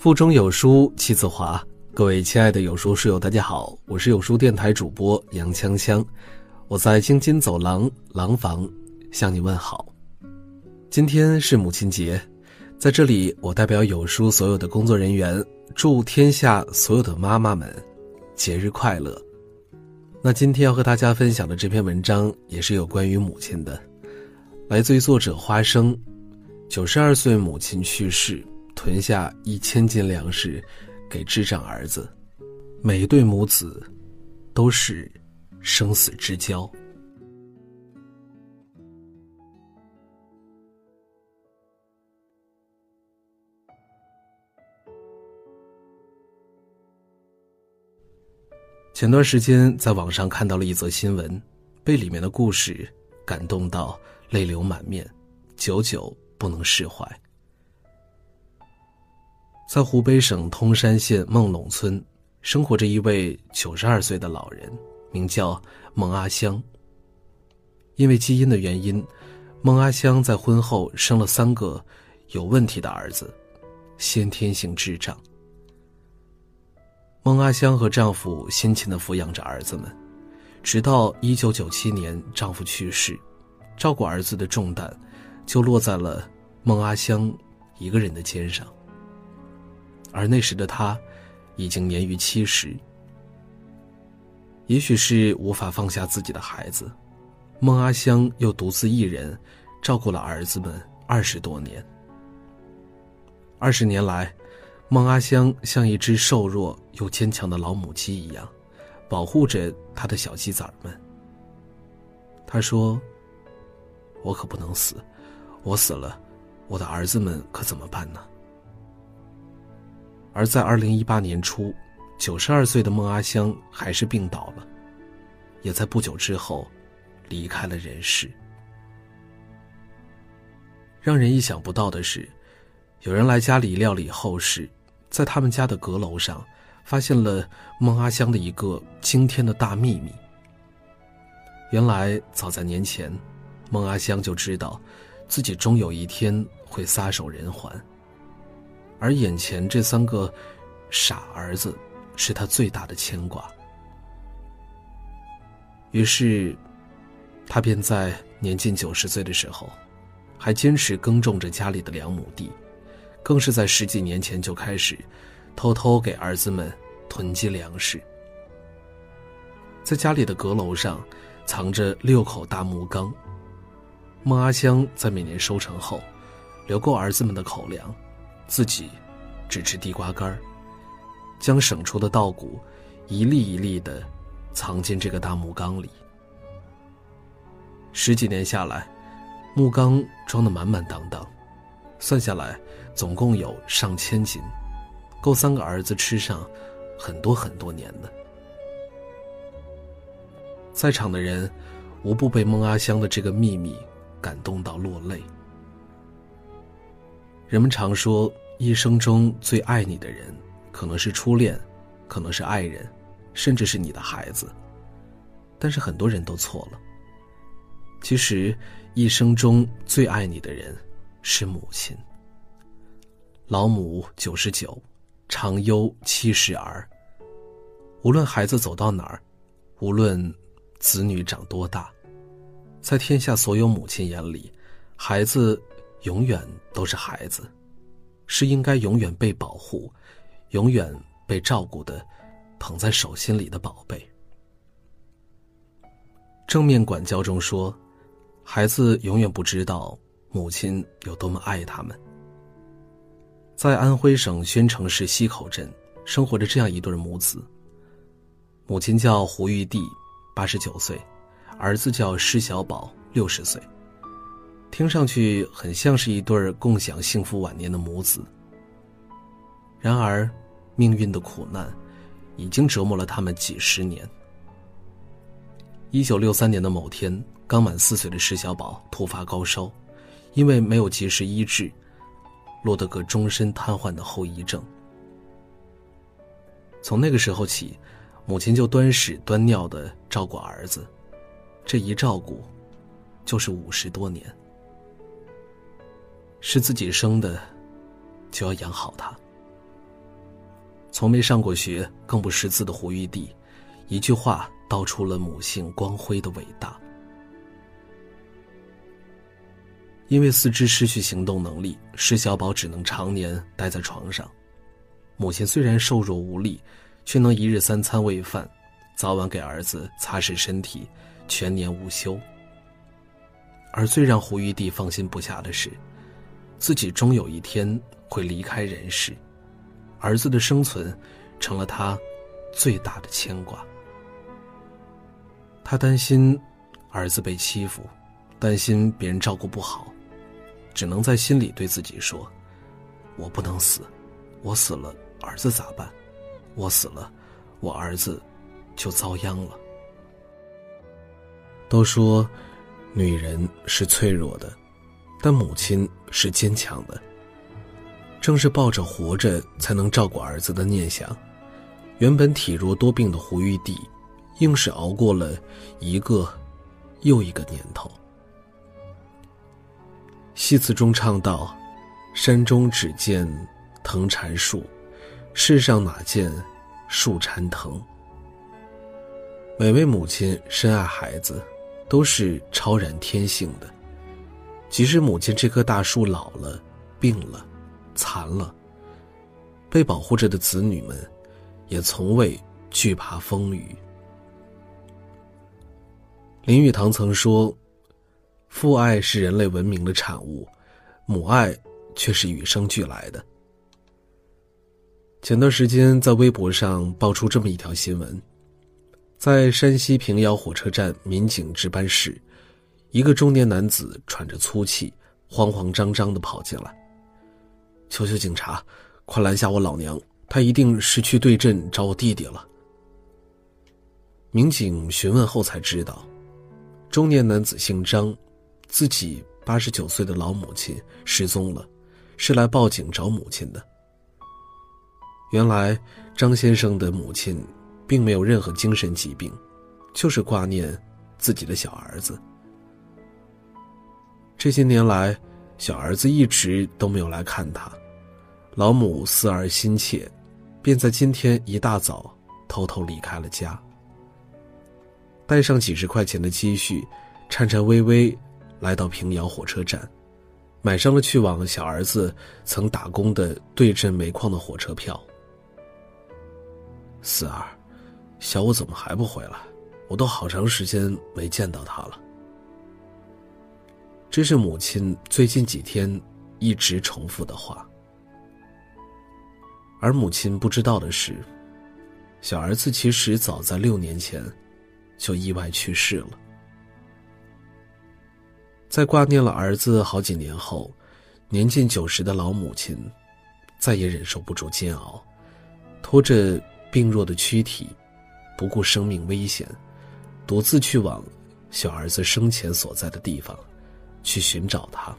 腹中有书气自华，各位亲爱的有书书友，大家好，我是有书电台主播杨锵锵，我在京津走廊廊坊向你问好。今天是母亲节，在这里，我代表有书所有的工作人员，祝天下所有的妈妈们节日快乐。那今天要和大家分享的这篇文章也是有关于母亲的，来自于作者花生，九十二岁母亲去世。囤下一千斤粮食，给智障儿子。每一对母子，都是生死之交。前段时间在网上看到了一则新闻，被里面的故事感动到泪流满面，久久不能释怀。在湖北省通山县孟陇村，生活着一位九十二岁的老人，名叫孟阿香。因为基因的原因，孟阿香在婚后生了三个有问题的儿子，先天性智障。孟阿香和丈夫辛勤的抚养着儿子们，直到一九九七年丈夫去世，照顾儿子的重担就落在了孟阿香一个人的肩上。而那时的他，已经年逾七十。也许是无法放下自己的孩子，孟阿香又独自一人照顾了儿子们二十多年。二十年来，孟阿香像一只瘦弱又坚强的老母鸡一样，保护着他的小鸡崽们。他说：“我可不能死，我死了，我的儿子们可怎么办呢？”而在二零一八年初，九十二岁的孟阿香还是病倒了，也在不久之后离开了人世。让人意想不到的是，有人来家里料理后事，在他们家的阁楼上发现了孟阿香的一个惊天的大秘密。原来，早在年前，孟阿香就知道，自己终有一天会撒手人寰。而眼前这三个傻儿子，是他最大的牵挂。于是，他便在年近九十岁的时候，还坚持耕种着家里的两亩地，更是在十几年前就开始偷偷给儿子们囤积粮食。在家里的阁楼上，藏着六口大木缸。孟阿香在每年收成后，留够儿子们的口粮。自己只吃地瓜干，将省出的稻谷一粒一粒的藏进这个大木缸里。十几年下来，木缸装得满满当当，算下来总共有上千斤，够三个儿子吃上很多很多年的。在场的人无不被孟阿香的这个秘密感动到落泪。人们常说，一生中最爱你的人，可能是初恋，可能是爱人，甚至是你的孩子。但是很多人都错了。其实，一生中最爱你的人，是母亲。老母九十九，长忧七十儿。无论孩子走到哪儿，无论子女长多大，在天下所有母亲眼里，孩子。永远都是孩子，是应该永远被保护、永远被照顾的，捧在手心里的宝贝。正面管教中说，孩子永远不知道母亲有多么爱他们。在安徽省宣城市西口镇，生活着这样一对母子。母亲叫胡玉娣，八十九岁，儿子叫施小宝，六十岁。听上去很像是一对共享幸福晚年的母子。然而，命运的苦难已经折磨了他们几十年。一九六三年的某天，刚满四岁的石小宝突发高烧，因为没有及时医治，落得个终身瘫痪的后遗症。从那个时候起，母亲就端屎端尿的照顾儿子，这一照顾，就是五十多年。是自己生的，就要养好他。从没上过学、更不识字的胡玉帝，一句话道出了母性光辉的伟大。因为四肢失去行动能力，施小宝只能常年待在床上。母亲虽然瘦弱无力，却能一日三餐喂饭，早晚给儿子擦拭身体，全年无休。而最让胡玉帝放心不下的是，自己终有一天会离开人世。儿子的生存，成了他最大的牵挂。他担心儿子被欺负，担心别人照顾不好，只能在心里对自己说：“我不能死，我死了儿子咋办？我死了，我儿子就遭殃了。”都说女人是脆弱的，但母亲是坚强的。正是抱着活着才能照顾儿子的念想，原本体弱多病的胡玉帝，硬是熬过了一个又一个年头。戏词中唱道：“山中只见藤缠树，世上哪见树缠藤。”每位母亲深爱孩子，都是超然天性的。即使母亲这棵大树老了、病了。残了，被保护着的子女们，也从未惧怕风雨。林语堂曾说：“父爱是人类文明的产物，母爱却是与生俱来的。”前段时间在微博上爆出这么一条新闻：在山西平遥火车站民警值班室，一个中年男子喘着粗气，慌慌张张的跑进来。求求警察，快拦下我老娘！她一定是去对阵找我弟弟了。民警询问后才知道，中年男子姓张，自己八十九岁的老母亲失踪了，是来报警找母亲的。原来张先生的母亲并没有任何精神疾病，就是挂念自己的小儿子。这些年来，小儿子一直都没有来看他。老母思儿心切，便在今天一大早偷偷离开了家，带上几十块钱的积蓄，颤颤巍巍来到平遥火车站，买上了去往小儿子曾打工的对镇煤矿的火车票。四儿，小五怎么还不回来？我都好长时间没见到他了。这是母亲最近几天一直重复的话。而母亲不知道的是，小儿子其实早在六年前就意外去世了。在挂念了儿子好几年后，年近九十的老母亲再也忍受不住煎熬，拖着病弱的躯体，不顾生命危险，独自去往小儿子生前所在的地方，去寻找他。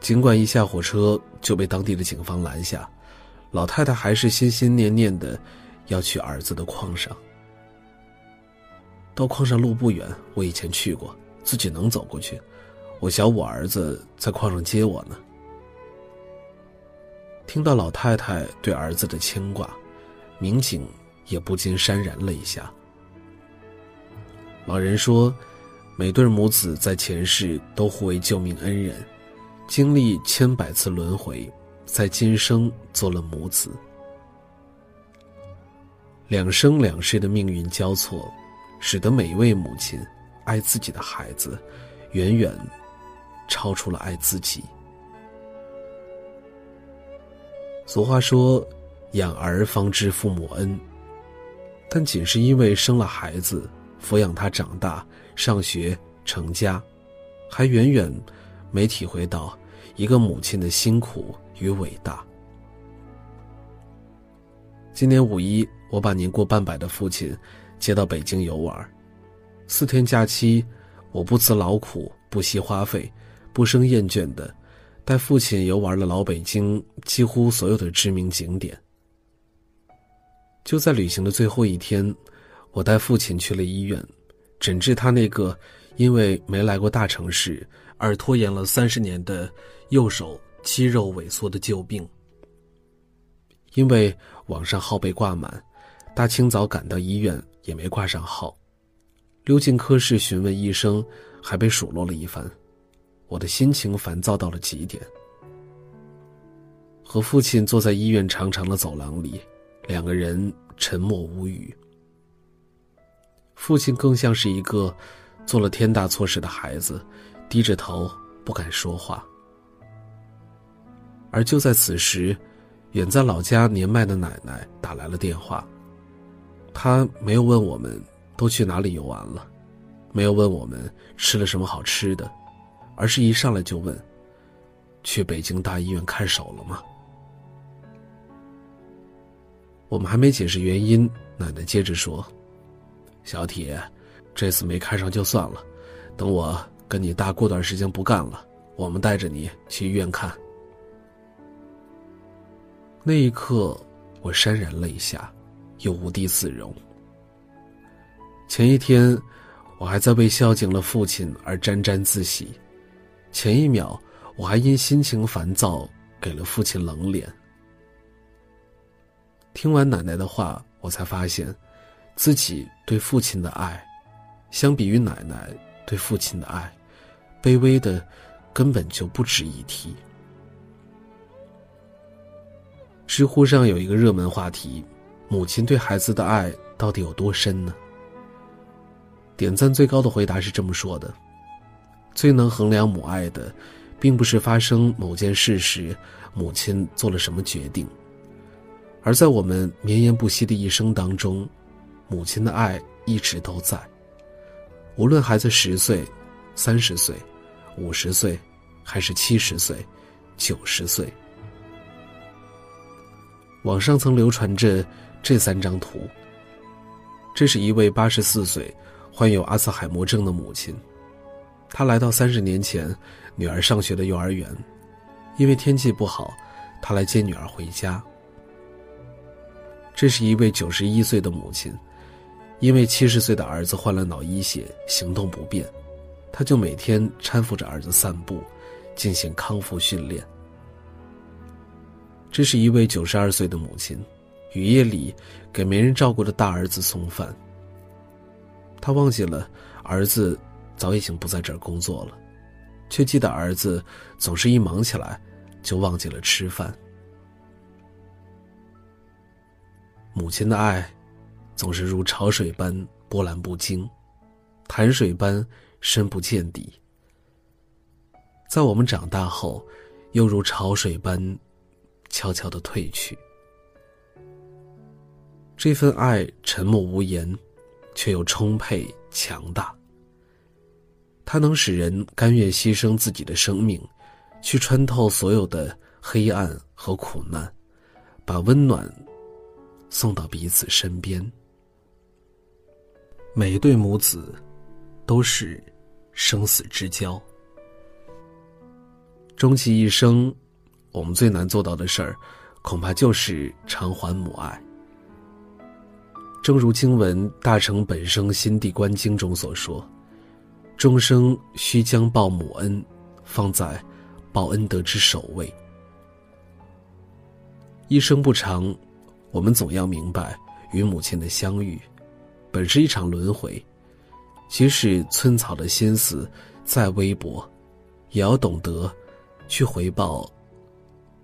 尽管一下火车就被当地的警方拦下，老太太还是心心念念的要去儿子的矿上。到矿上路不远，我以前去过，自己能走过去。我小五儿子在矿上接我呢。听到老太太对儿子的牵挂，民警也不禁潸然泪下。老人说，每对母子在前世都互为救命恩人。经历千百次轮回，在今生做了母子。两生两世的命运交错，使得每一位母亲爱自己的孩子，远远超出了爱自己。俗话说：“养儿方知父母恩。”但仅是因为生了孩子，抚养他长大、上学、成家，还远远。没体会到一个母亲的辛苦与伟大。今年五一，我把年过半百的父亲接到北京游玩，四天假期，我不辞劳苦、不惜花费、不生厌倦的带父亲游玩了老北京几乎所有的知名景点。就在旅行的最后一天，我带父亲去了医院，诊治他那个因为没来过大城市。而拖延了三十年的右手肌肉萎缩的旧病。因为网上号被挂满，大清早赶到医院也没挂上号。溜进科室询问医生，还被数落了一番，我的心情烦躁到了极点。和父亲坐在医院长长的走廊里，两个人沉默无语。父亲更像是一个做了天大错事的孩子，低着头不敢说话。而就在此时，远在老家年迈的奶奶打来了电话。她没有问我们都去哪里游玩了，没有问我们吃了什么好吃的，而是一上来就问：“去北京大医院看手了吗？”我们还没解释原因，奶奶接着说：“小铁，这次没看上就算了，等我跟你大过段时间不干了，我们带着你去医院看。”那一刻，我潸然泪下，又无地自容。前一天，我还在为孝敬了父亲而沾沾自喜；前一秒，我还因心情烦躁给了父亲冷脸。听完奶奶的话，我才发现，自己对父亲的爱，相比于奶奶对父亲的爱，卑微的，根本就不值一提。知乎上有一个热门话题：母亲对孩子的爱到底有多深呢？点赞最高的回答是这么说的：最能衡量母爱的，并不是发生某件事时母亲做了什么决定。而在我们绵延不息的一生当中，母亲的爱一直都在。无论孩子十岁、三十岁、五十岁，还是七十岁、九十岁，网上曾流传着这三张图。这是一位八十四岁、患有阿兹海默症的母亲，她来到三十年前女儿上学的幼儿园，因为天气不好，她来接女儿回家。这是一位九十一岁的母亲，因为七十岁的儿子患了脑溢血，行动不便，他就每天搀扶着儿子散步，进行康复训练。这是一位九十二岁的母亲，雨夜里给没人照顾的大儿子送饭。他忘记了儿子早已经不在这儿工作了，却记得儿子总是一忙起来就忘记了吃饭。母亲的爱，总是如潮水般波澜不惊，潭水般深不见底。在我们长大后，又如潮水般悄悄的退去。这份爱沉默无言，却又充沛强大。它能使人甘愿牺牲自己的生命，去穿透所有的黑暗和苦难，把温暖。送到彼此身边。每一对母子，都是生死之交。终其一生，我们最难做到的事儿，恐怕就是偿还母爱。正如经文《大成本生心地观经》中所说：“终生须将报母恩，放在报恩德之首位。”一生不长。我们总要明白，与母亲的相遇，本是一场轮回。即使寸草的心思再微薄，也要懂得去回报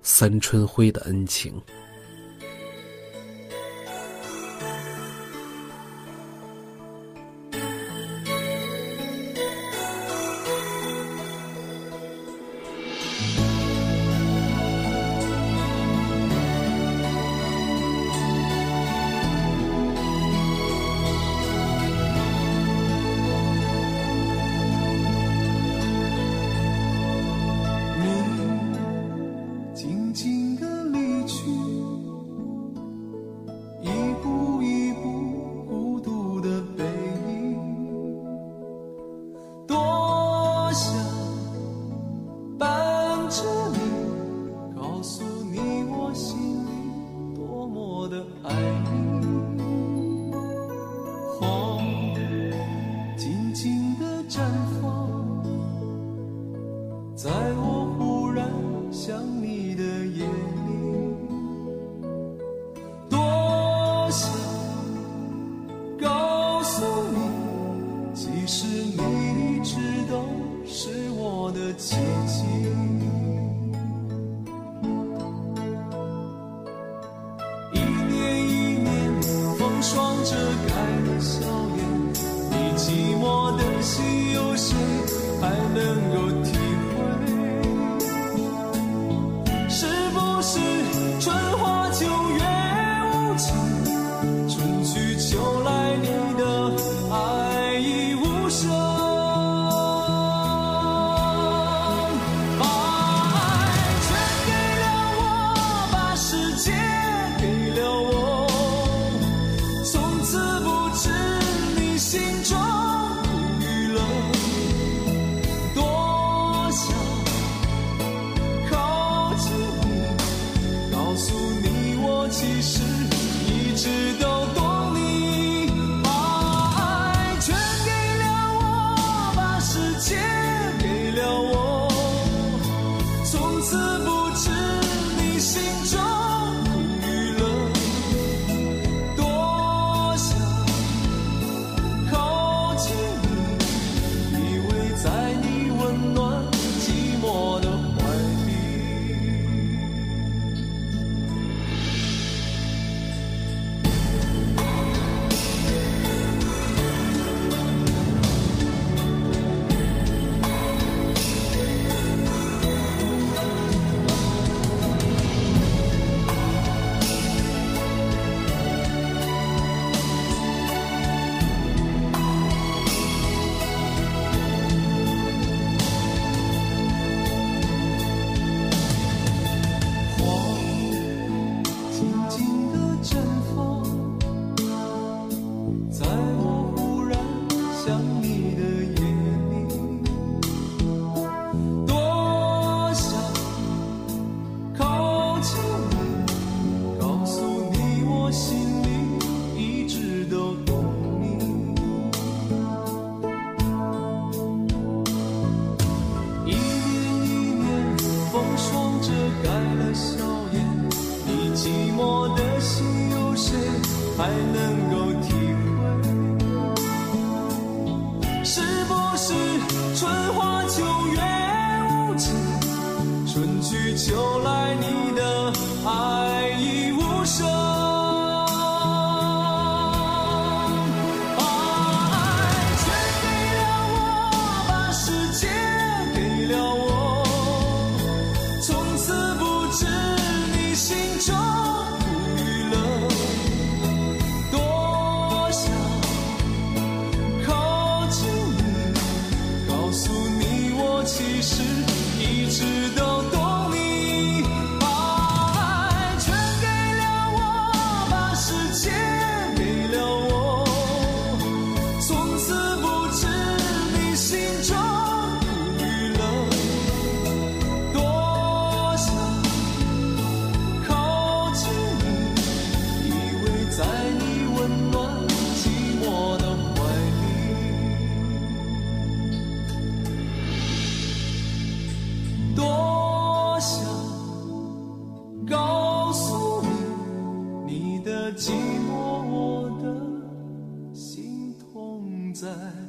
三春晖的恩情。我的心有谁还能够体会？是不是春花秋月无情春去秋告诉你你的寂寞我的心痛在。